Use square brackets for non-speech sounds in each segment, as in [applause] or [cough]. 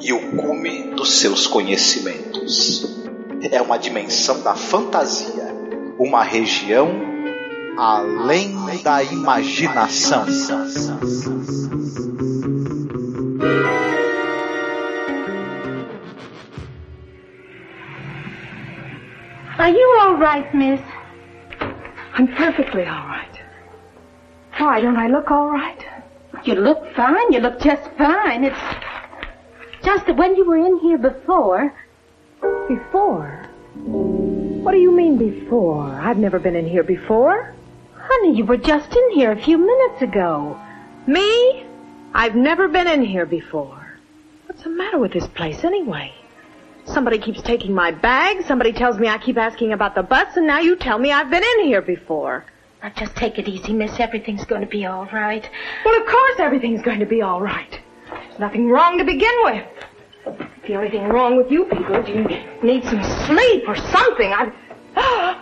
e o cume dos seus conhecimentos. É uma dimensão da fantasia, uma região além da imaginação. Are you all right, miss? I'm perfectly all right. Why, don't I look all right? You look fine. You look just fine. It's just that when you were in here before. Before? What do you mean before? I've never been in here before. Honey, you were just in here a few minutes ago. Me? I've never been in here before. What's the matter with this place anyway? Somebody keeps taking my bag, somebody tells me I keep asking about the bus, and now you tell me I've been in here before. Now just take it easy, miss. Everything's going to be all right. Well, of course everything's going to be all right. Nothing wrong to begin with. The only thing wrong with you people is you need some sleep or something. I. [gasps] Ah!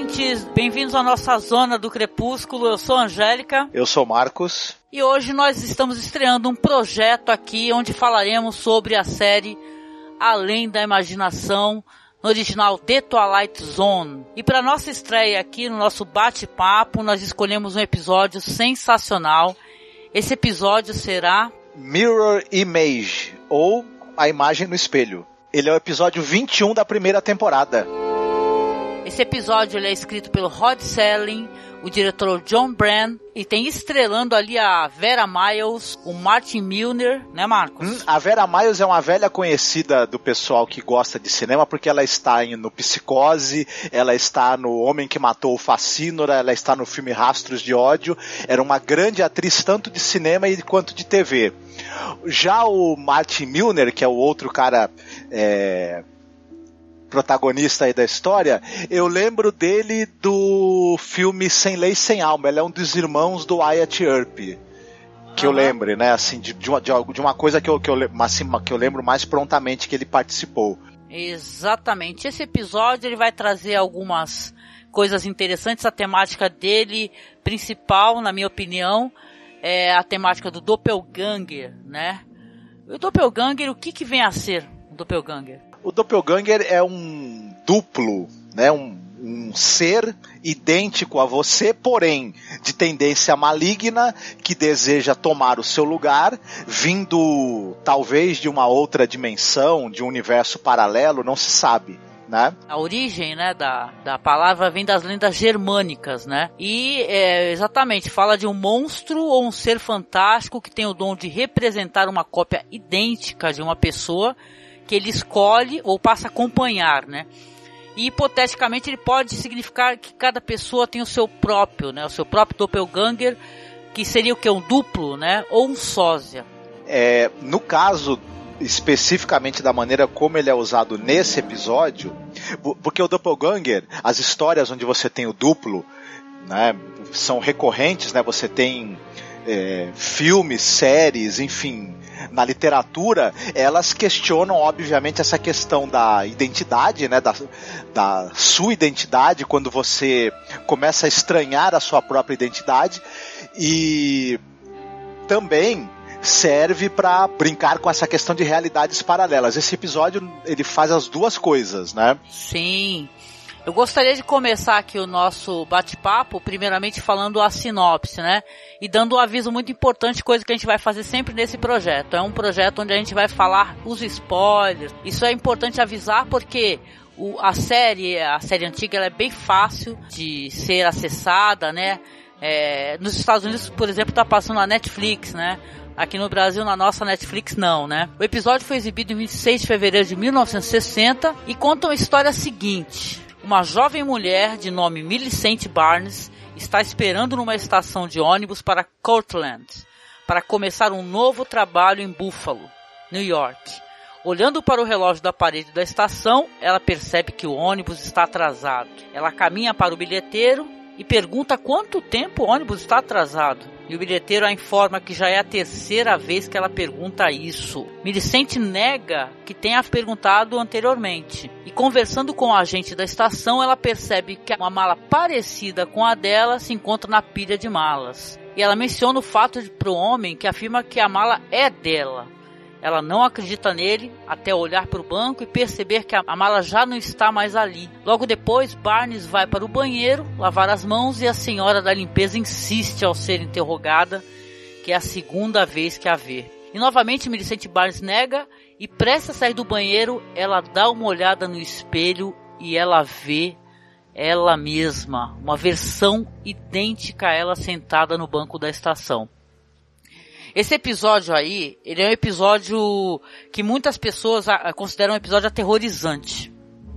Ouvintes, bem-vindos à nossa zona do crepúsculo. Eu sou a Angélica. Eu sou Marcos. E hoje nós estamos estreando um projeto aqui onde falaremos sobre a série Além da Imaginação, no original The Twilight Zone. E para nossa estreia aqui no nosso bate-papo, nós escolhemos um episódio sensacional. Esse episódio será Mirror Image, ou A Imagem no Espelho. Ele é o episódio 21 da primeira temporada. Esse episódio é escrito pelo Rod Serling, o diretor John Brand, e tem estrelando ali a Vera Miles, o Martin Milner, né, Marcos? Hum, a Vera Miles é uma velha conhecida do pessoal que gosta de cinema, porque ela está no Psicose, ela está no Homem que Matou o Facínora, ela está no filme Rastros de Ódio. Era uma grande atriz tanto de cinema quanto de TV. Já o Martin Milner, que é o outro cara é, protagonista aí da história, eu lembro dele do filme Sem Lei Sem Alma. Ele é um dos irmãos do Wyatt Earp. Que uhum. eu lembre, né? Assim, de, de, uma, de uma coisa que eu, que, eu, assim, que eu lembro mais prontamente que ele participou. Exatamente. Esse episódio ele vai trazer algumas coisas interessantes. A temática dele, principal, na minha opinião, é a temática do Doppelganger, né? O Doppelganger, o que, que vem a ser o Doppelganger? O Doppelganger é um duplo, né? Um, um ser idêntico a você, porém de tendência maligna, que deseja tomar o seu lugar, vindo talvez de uma outra dimensão, de um universo paralelo, não se sabe. Né? A origem, né, da, da palavra vem das lendas germânicas, né? E é, exatamente fala de um monstro ou um ser fantástico que tem o dom de representar uma cópia idêntica de uma pessoa que ele escolhe ou passa a acompanhar, né? E hipoteticamente ele pode significar que cada pessoa tem o seu próprio, né? O seu próprio doppelganger, que seria o que? Um duplo, né? Ou um sósia. É, no caso especificamente da maneira como ele é usado nesse episódio, porque o doppelganger, as histórias onde você tem o duplo, né, são recorrentes, né? Você tem é, filmes, séries, enfim, na literatura, elas questionam, obviamente, essa questão da identidade, né? Da, da sua identidade, quando você começa a estranhar a sua própria identidade. E também serve para brincar com essa questão de realidades paralelas. Esse episódio ele faz as duas coisas, né? Sim. Eu gostaria de começar aqui o nosso bate-papo, primeiramente falando a sinopse, né? E dando um aviso muito importante, coisa que a gente vai fazer sempre nesse projeto. É um projeto onde a gente vai falar os spoilers. Isso é importante avisar porque o, a série, a série antiga, ela é bem fácil de ser acessada, né? É, nos Estados Unidos, por exemplo, está passando a Netflix, né? Aqui no Brasil, na nossa Netflix, não, né? O episódio foi exibido em 26 de fevereiro de 1960 e conta a história seguinte. Uma jovem mulher de nome Millicent Barnes está esperando numa estação de ônibus para Cortland para começar um novo trabalho em Buffalo, New York. Olhando para o relógio da parede da estação, ela percebe que o ônibus está atrasado. Ela caminha para o bilheteiro e pergunta quanto tempo o ônibus está atrasado. E o bilheteiro a informa que já é a terceira vez que ela pergunta isso. Milicente nega que tenha perguntado anteriormente. E conversando com o agente da estação, ela percebe que uma mala parecida com a dela se encontra na pilha de malas. E ela menciona o fato para o homem que afirma que a mala é dela. Ela não acredita nele até olhar para o banco e perceber que a mala já não está mais ali. Logo depois, Barnes vai para o banheiro lavar as mãos e a senhora da limpeza insiste ao ser interrogada, que é a segunda vez que a vê. E novamente Millicent Barnes nega e presta a sair do banheiro, ela dá uma olhada no espelho e ela vê ela mesma, uma versão idêntica a ela sentada no banco da estação. Esse episódio aí, ele é um episódio que muitas pessoas consideram um episódio aterrorizante,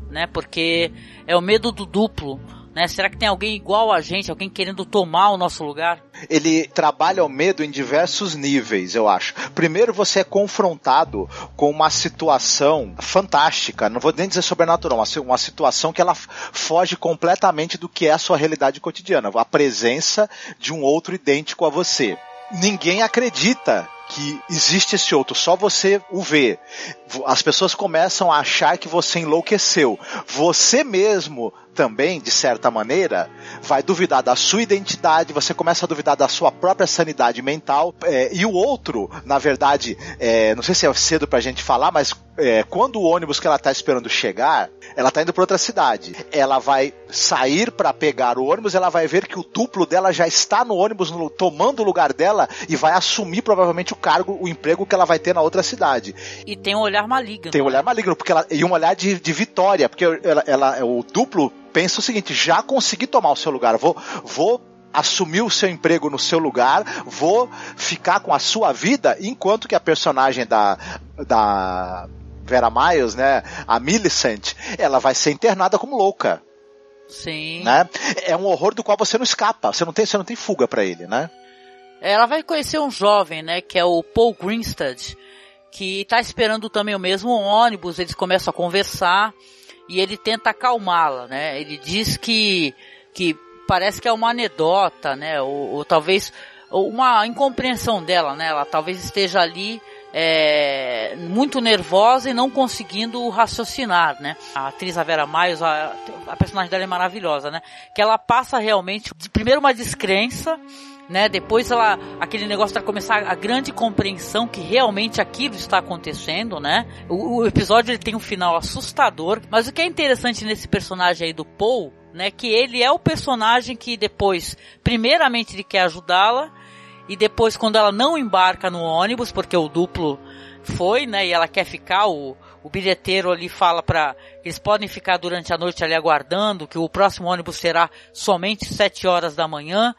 né? Porque é o medo do duplo, né? Será que tem alguém igual a gente, alguém querendo tomar o nosso lugar? Ele trabalha o medo em diversos níveis, eu acho. Primeiro, você é confrontado com uma situação fantástica, não vou nem dizer sobrenatural, mas uma situação que ela foge completamente do que é a sua realidade cotidiana. A presença de um outro idêntico a você ninguém acredita que existe esse outro, só você o vê. As pessoas começam a achar que você enlouqueceu. Você mesmo também, de certa maneira, vai duvidar da sua identidade, você começa a duvidar da sua própria sanidade mental. É, e o outro, na verdade, é, não sei se é cedo pra gente falar, mas é, quando o ônibus que ela tá esperando chegar, ela tá indo para outra cidade. Ela vai sair para pegar o ônibus, ela vai ver que o duplo dela já está no ônibus no, tomando o lugar dela e vai assumir provavelmente o cargo, o emprego que ela vai ter na outra cidade. E tem um olhar maligno. Tem um olhar maligno, porque ela, e um olhar de, de vitória, porque ela, ela, o duplo pensa o seguinte: já consegui tomar o seu lugar, vou, vou assumir o seu emprego no seu lugar, vou ficar com a sua vida, enquanto que a personagem da, da Vera Miles, né, a Millicent, ela vai ser internada como louca. Sim. Né? É um horror do qual você não escapa, você não tem, você não tem fuga para ele, né? Ela vai conhecer um jovem, né, que é o Paul Grinstead, que está esperando também o mesmo ônibus, eles começam a conversar e ele tenta acalmá-la, né? Ele diz que que parece que é uma anedota, né? Ou, ou talvez uma incompreensão dela, né? Ela talvez esteja ali é, muito nervosa e não conseguindo raciocinar, né? A atriz a Vera Miles, a, a personagem dela é maravilhosa, né? Que ela passa realmente, primeiro uma descrença, né? Depois ela, aquele negócio para começar a grande compreensão que realmente aquilo está acontecendo, né? O, o, episódio ele tem um final assustador, mas o que é interessante nesse personagem aí do Paul, né? Que ele é o personagem que depois, primeiramente ele quer ajudá-la e depois quando ela não embarca no ônibus, porque o duplo foi, né, e ela quer ficar, o, o bilheteiro ali fala para eles podem ficar durante a noite ali aguardando, que o próximo ônibus será somente sete horas da manhã,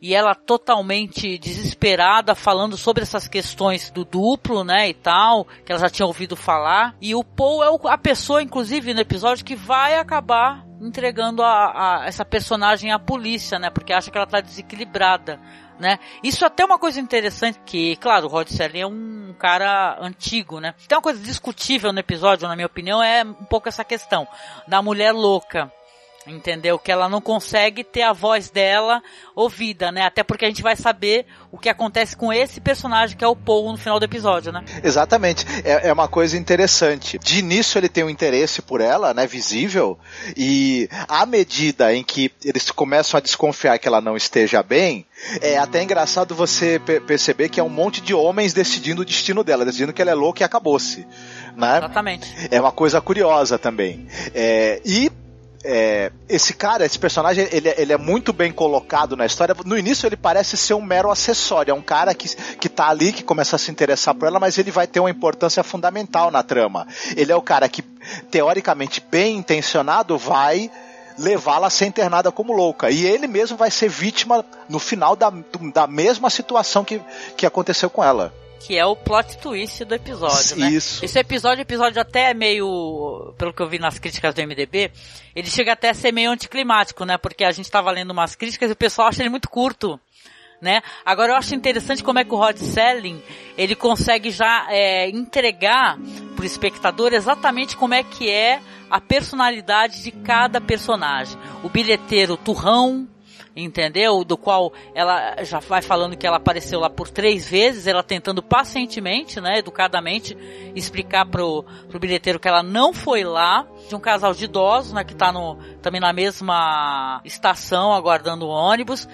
e ela totalmente desesperada falando sobre essas questões do duplo, né, e tal, que ela já tinha ouvido falar, e o Paul é a pessoa, inclusive, no episódio que vai acabar entregando a, a essa personagem à polícia, né, porque acha que ela tá desequilibrada né? Isso até é uma coisa interessante que, claro, o Rod Serling é um cara antigo, né? Tem uma coisa discutível no episódio, na minha opinião, é um pouco essa questão da mulher louca. Entendeu? Que ela não consegue ter a voz dela ouvida, né? Até porque a gente vai saber o que acontece com esse personagem que é o Paul no final do episódio, né? Exatamente. É, é uma coisa interessante. De início ele tem um interesse por ela, né? Visível. E à medida em que eles começam a desconfiar que ela não esteja bem, é até engraçado você perceber que é um monte de homens decidindo o destino dela, decidindo que ela é louca e acabou-se. Né? Exatamente. É uma coisa curiosa também. É, e é, esse cara, esse personagem, ele, ele, é muito bem colocado na história. No início ele parece ser um mero acessório, é um cara que, que tá ali, que começa a se interessar por ela, mas ele vai ter uma importância fundamental na trama. Ele é o cara que, teoricamente bem intencionado, vai levá-la a ser internada como louca. E ele mesmo vai ser vítima no final da, da mesma situação que, que aconteceu com ela que é o plot twist do episódio, né? Isso. Esse episódio, episódio até é meio, pelo que eu vi nas críticas do MDB, ele chega até a ser meio anticlimático, né? Porque a gente estava lendo umas críticas e o pessoal acha ele muito curto. Né? Agora eu acho interessante como é que o Rod Selling ele consegue já é, entregar para o espectador exatamente como é que é a personalidade de cada personagem. O bilheteiro turrão, entendeu? Do qual ela já vai falando que ela apareceu lá por três vezes, ela tentando pacientemente, né, educadamente, explicar pro, pro bilheteiro que ela não foi lá, de um casal de idosos, né, que tá no, também na mesma estação aguardando o ônibus.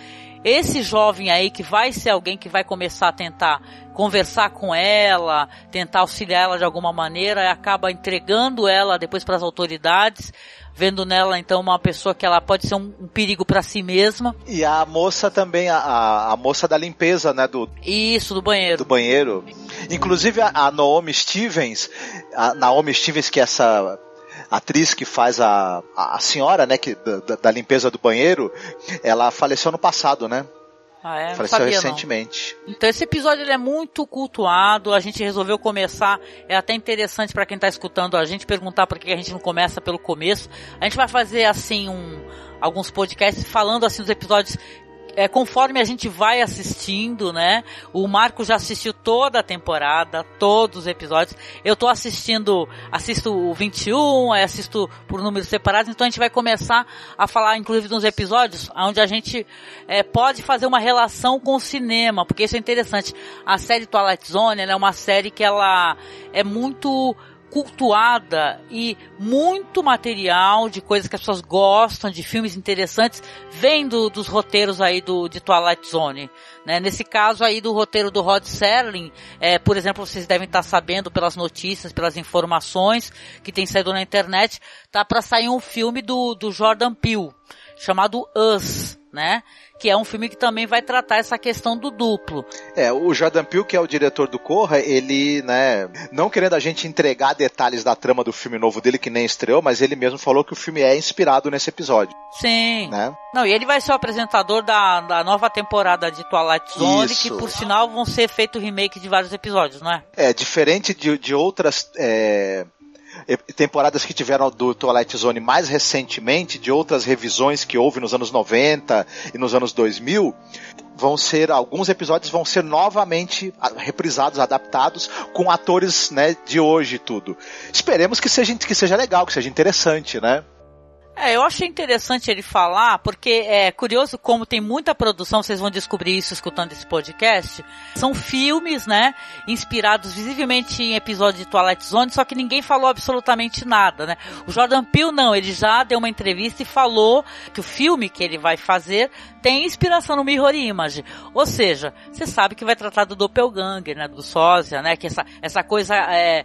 Esse jovem aí que vai ser alguém que vai começar a tentar conversar com ela, tentar auxiliar ela de alguma maneira, acaba entregando ela depois para as autoridades vendo nela então uma pessoa que ela pode ser um, um perigo para si mesma. E a moça também, a, a moça da limpeza, né? Do, Isso, do banheiro. Do banheiro. Inclusive a, a Naomi Stevens, a Naomi Stevens, que é essa atriz que faz a, a senhora, né, que, da, da limpeza do banheiro, ela faleceu no passado, né? Ah, é? Faleceu Sabia, recentemente. Não. Então esse episódio é muito cultuado, a gente resolveu começar, é até interessante para quem tá escutando a gente perguntar por que a gente não começa pelo começo. A gente vai fazer assim um alguns podcasts falando assim dos episódios é, conforme a gente vai assistindo, né? O Marco já assistiu toda a temporada, todos os episódios. Eu tô assistindo, assisto o 21, aí assisto por números separados, então a gente vai começar a falar, inclusive, de episódios onde a gente é, pode fazer uma relação com o cinema, porque isso é interessante. A série Twilight Zone é uma série que ela é muito cultuada e muito material de coisas que as pessoas gostam, de filmes interessantes, vem do, dos roteiros aí do, de Twilight Zone. Né? Nesse caso aí do roteiro do Rod Serling, é, por exemplo, vocês devem estar sabendo pelas notícias, pelas informações que tem saído na internet, tá para sair um filme do, do Jordan Peele, chamado Us, né? que é um filme que também vai tratar essa questão do duplo. É, o Jordan Peele, que é o diretor do Corra, ele, né, não querendo a gente entregar detalhes da trama do filme novo dele, que nem estreou, mas ele mesmo falou que o filme é inspirado nesse episódio. Sim. Né? Não, e ele vai ser o apresentador da, da nova temporada de Twilight Zone, Isso. que por sinal vão ser feito remake de vários episódios, não é? É, diferente de, de outras é, temporadas que tiveram do Twilight Zone mais recentemente, de outras revisões que houve nos anos 90 e nos anos 2000, vão ser alguns episódios vão ser novamente reprisados, adaptados com atores, né, de hoje e tudo. Esperemos que seja que seja legal, que seja interessante, né? É, eu achei interessante ele falar, porque é curioso como tem muita produção, vocês vão descobrir isso escutando esse podcast. São filmes, né, inspirados visivelmente em episódios de Twilight Zone, só que ninguém falou absolutamente nada, né? O Jordan Peele não, ele já deu uma entrevista e falou que o filme que ele vai fazer tem inspiração no Mirror Image. Ou seja, você sabe que vai tratar do doppelganger, né, do sósia, né, que essa, essa coisa é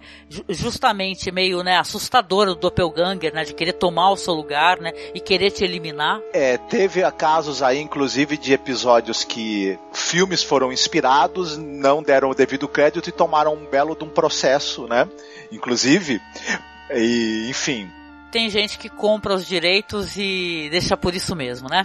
justamente meio, né, assustadora do doppelganger, né, de querer tomar o seu lugar, né, e querer te eliminar. É, teve casos aí, inclusive, de episódios que filmes foram inspirados, não deram o devido crédito e tomaram um belo de um processo, né, inclusive, e, enfim, tem gente que compra os direitos e deixa por isso mesmo, né?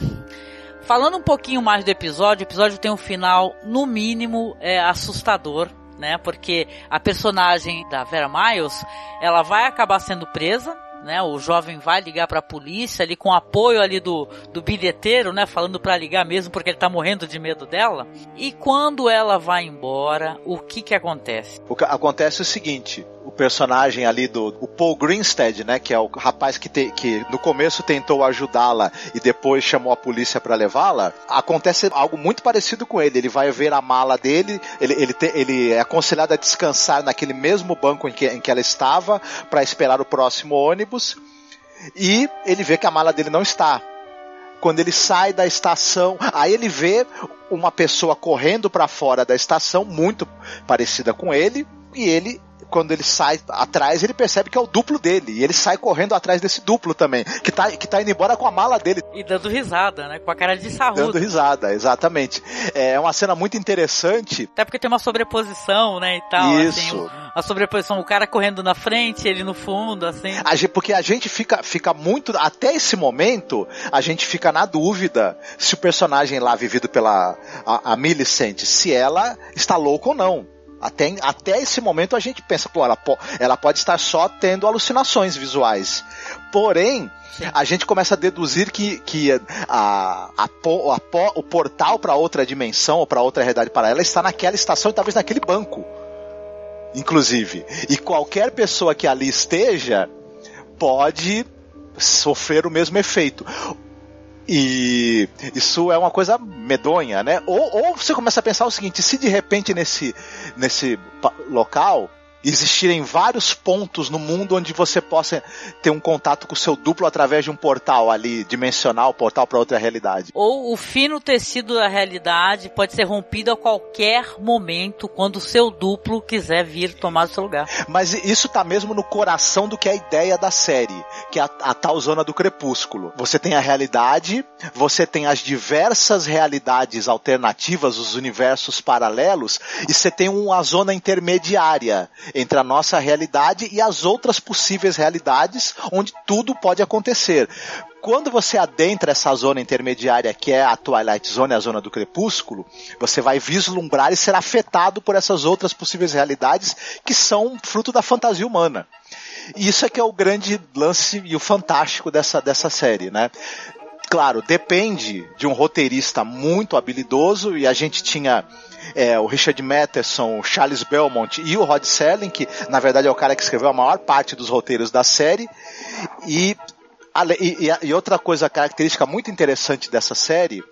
Falando um pouquinho mais do episódio, o episódio tem um final, no mínimo, é, assustador, né? Porque a personagem da Vera Miles, ela vai acabar sendo presa, né? O jovem vai ligar para a polícia ali com apoio ali do, do bilheteiro, né? Falando para ligar mesmo porque ele tá morrendo de medo dela. E quando ela vai embora, o que que acontece? O que acontece o seguinte, o personagem ali do o Paul Greenstead, né, que é o rapaz que, te, que no começo tentou ajudá-la e depois chamou a polícia para levá-la, acontece algo muito parecido com ele. Ele vai ver a mala dele, ele, ele, te, ele é aconselhado a descansar naquele mesmo banco em que, em que ela estava para esperar o próximo ônibus e ele vê que a mala dele não está. Quando ele sai da estação, aí ele vê uma pessoa correndo para fora da estação, muito parecida com ele, e ele quando ele sai atrás, ele percebe que é o duplo dele. E ele sai correndo atrás desse duplo também, que tá, que tá indo embora com a mala dele. E dando risada, né? Com a cara de sarrudo. Dando risada, exatamente. É uma cena muito interessante. Até porque tem uma sobreposição, né, e tal. Assim, Isso. Assim, a sobreposição, o cara correndo na frente, ele no fundo, assim. A gente, porque a gente fica, fica muito, até esse momento, a gente fica na dúvida se o personagem lá vivido pela a, a Millicent, se ela está louca ou não. Até, até esse momento a gente pensa, pô, ela, ela pode estar só tendo alucinações visuais. Porém, Sim. a gente começa a deduzir que, que a, a, a, a o portal para outra dimensão ou para outra realidade paralela está naquela estação e talvez naquele banco inclusive. E qualquer pessoa que ali esteja pode sofrer o mesmo efeito. E isso é uma coisa medonha, né? Ou, ou você começa a pensar o seguinte: se de repente nesse, nesse local existirem vários pontos no mundo onde você possa ter um contato com o seu duplo através de um portal ali dimensional, portal para outra realidade. Ou o fino tecido da realidade pode ser rompido a qualquer momento quando o seu duplo quiser vir tomar o seu lugar. Mas isso tá mesmo no coração do que é a ideia da série, que é a, a tal zona do crepúsculo. Você tem a realidade, você tem as diversas realidades alternativas, os universos paralelos, e você tem uma zona intermediária entre a nossa realidade e as outras possíveis realidades onde tudo pode acontecer quando você adentra essa zona intermediária que é a Twilight Zone, a zona do crepúsculo, você vai vislumbrar e ser afetado por essas outras possíveis realidades que são fruto da fantasia humana. E isso é que é o grande lance e o fantástico dessa, dessa série, né? Claro, depende de um roteirista muito habilidoso e a gente tinha é, o Richard Matheson, o Charles Belmont e o Rod Serling, que na verdade é o cara que escreveu a maior parte dos roteiros da série. E, e, e outra coisa característica muito interessante dessa série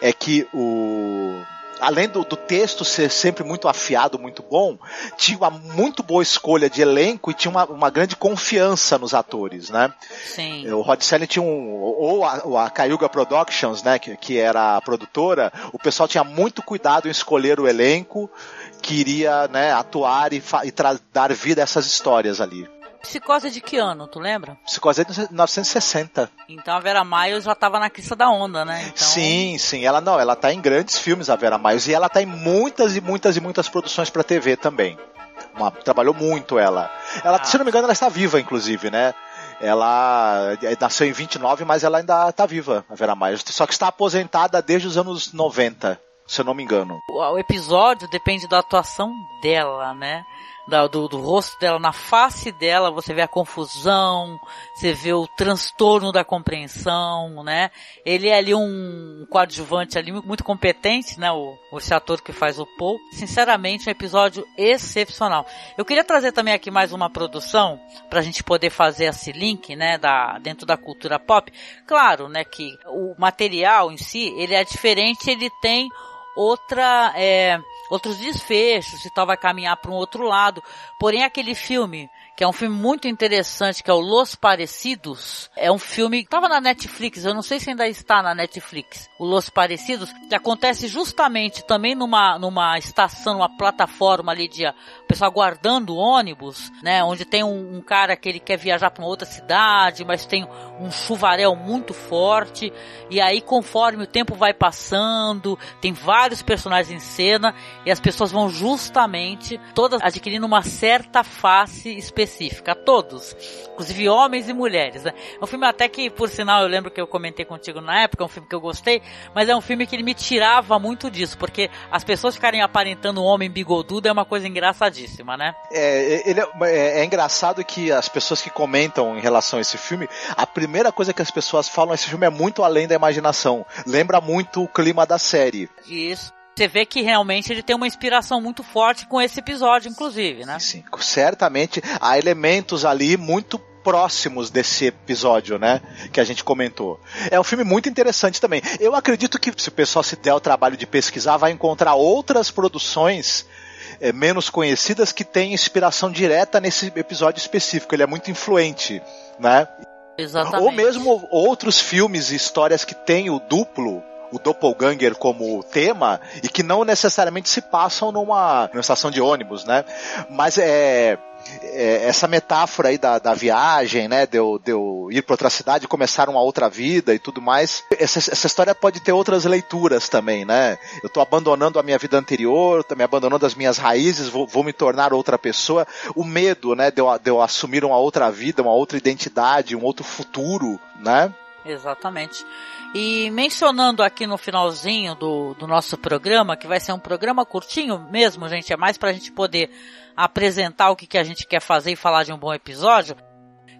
é que o além do, do, texto ser sempre muito afiado, muito bom, tinha uma muito boa escolha de elenco e tinha uma, uma grande confiança nos atores, né? Sim. O Rod Serling tinha um, ou a, a Cayuga Productions, né, que, que era a produtora, o pessoal tinha muito cuidado em escolher o elenco que iria, né, atuar e, e dar vida a essas histórias ali. Psicose de que ano, tu lembra? Psicose é de 1960. Então a Vera Miles já tava na crista da onda, né? Então... Sim, sim. Ela não, ela tá em grandes filmes, a Vera Miles, e ela tá em muitas e muitas e muitas produções para TV também. Uma, trabalhou muito ela. Ela, ah. se não me engano, ela está viva, inclusive, né? Ela é, nasceu em 29, mas ela ainda tá viva, a Vera Miles. Só que está aposentada desde os anos 90, se eu não me engano. O episódio depende da atuação dela, né? Da, do, do rosto dela, na face dela, você vê a confusão, você vê o transtorno da compreensão, né? Ele é ali um coadjuvante ali muito competente, né? O, esse ator que faz o Paul. Sinceramente, um episódio excepcional. Eu queria trazer também aqui mais uma produção pra gente poder fazer esse link, né? Da, dentro da cultura pop. Claro, né? Que o material em si, ele é diferente, ele tem outra, é, outros desfechos e tal, vai caminhar para um outro lado. Porém, aquele filme que é um filme muito interessante, que é o Los Parecidos. É um filme que estava na Netflix, eu não sei se ainda está na Netflix. O Los Parecidos, que acontece justamente também numa, numa estação, numa plataforma ali de pessoal aguardando ônibus, né? Onde tem um, um cara que ele quer viajar para uma outra cidade, mas tem um chuvaréu muito forte. E aí, conforme o tempo vai passando, tem vários personagens em cena e as pessoas vão justamente todas adquirindo uma certa face específica específica, todos, inclusive homens e mulheres. Né? É um filme até que, por sinal, eu lembro que eu comentei contigo na época, é um filme que eu gostei, mas é um filme que ele me tirava muito disso, porque as pessoas ficarem aparentando um homem bigodudo é uma coisa engraçadíssima, né? É, ele é, é, é engraçado que as pessoas que comentam em relação a esse filme, a primeira coisa que as pessoas falam, esse filme é muito além da imaginação. Lembra muito o clima da série. Isso. Você vê que realmente ele tem uma inspiração muito forte com esse episódio, inclusive, né? Sim, certamente há elementos ali muito próximos desse episódio, né? Que a gente comentou. É um filme muito interessante também. Eu acredito que se o pessoal se der o trabalho de pesquisar, vai encontrar outras produções é, menos conhecidas que têm inspiração direta nesse episódio específico. Ele é muito influente, né? Exatamente. Ou mesmo outros filmes e histórias que têm o duplo o doppelganger como tema e que não necessariamente se passam numa, numa estação de ônibus, né? Mas é é, essa metáfora aí da, da viagem, né? De eu, de eu ir para outra cidade, começar uma outra vida e tudo mais. Essa, essa história pode ter outras leituras também, né? Eu tô abandonando a minha vida anterior, tô me abandonando as minhas raízes, vou, vou me tornar outra pessoa. O medo, né? De eu, de eu assumir uma outra vida, uma outra identidade, um outro futuro, né? Exatamente. E mencionando aqui no finalzinho do, do nosso programa, que vai ser um programa curtinho mesmo, gente, é mais pra gente poder apresentar o que, que a gente quer fazer e falar de um bom episódio.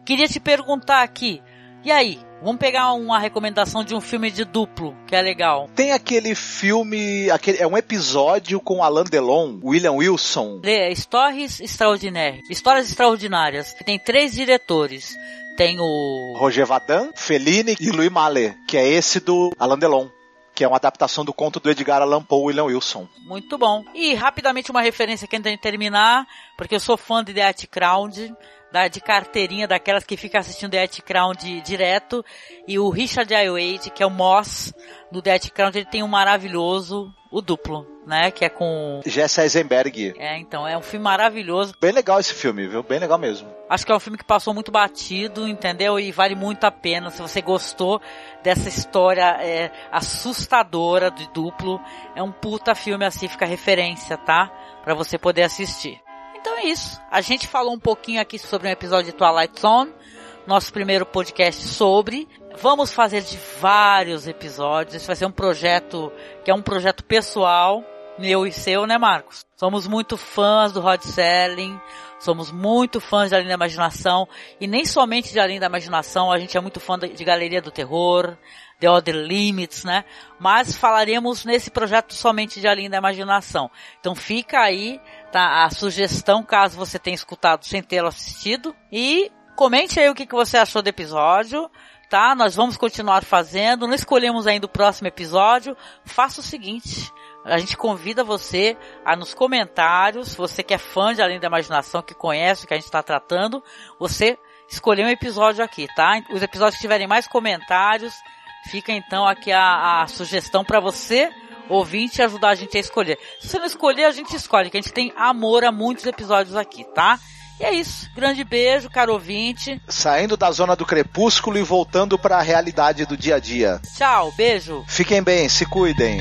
Queria te perguntar aqui, e aí? Vamos pegar uma recomendação de um filme de duplo, que é legal. Tem aquele filme, aquele, é um episódio com Alain Delon, William Wilson. É, Stories Extraordinárias. Histórias Extraordinárias. Tem três diretores. Tem o... Roger Vadan, Fellini e Louis Malle, que é esse do Alain Delon que é uma adaptação do conto do Edgar Allan Poe e William Wilson. Muito bom. E rapidamente uma referência aqui antes de terminar, porque eu sou fã de The At Crowd, da, de carteirinha, daquelas que fica assistindo The Crown direto, e o Richard Ayoade, que é o Moss do The Crown, ele tem um maravilhoso, o duplo, né, que é com... Jesse Eisenberg. É, então, é um filme maravilhoso. Bem legal esse filme, viu? Bem legal mesmo. Acho que é um filme que passou muito batido, entendeu? E vale muito a pena, se você gostou dessa história é, assustadora de duplo, é um puta filme assim, fica referência, tá? Pra você poder assistir. Então é isso. A gente falou um pouquinho aqui sobre um episódio de Twilight Zone, nosso primeiro podcast sobre. Vamos fazer de vários episódios. Esse vai ser um projeto que é um projeto pessoal, meu e seu, né, Marcos? Somos muito fãs do Rod Selling, somos muito fãs de Além da Imaginação, e nem somente de Além da Imaginação, a gente é muito fã de Galeria do Terror, The Other Limits, né? Mas falaremos nesse projeto somente de Além da Imaginação. Então fica aí tá, a sugestão caso você tenha escutado sem tê-lo assistido. E comente aí o que, que você achou do episódio tá? Nós vamos continuar fazendo. Não escolhemos ainda o próximo episódio. Faça o seguinte. A gente convida você a nos comentários, você que é fã de Além da Imaginação, que conhece o que a gente está tratando, você escolher um episódio aqui, tá? Os episódios que tiverem mais comentários, fica então aqui a, a sugestão para você, ouvinte, ajudar a gente a escolher. Se você não escolher, a gente escolhe, que a gente tem amor a muitos episódios aqui, tá? E é isso. Grande beijo, caro ouvinte. Saindo da zona do crepúsculo e voltando para a realidade do dia a dia. Tchau, beijo. Fiquem bem, se cuidem.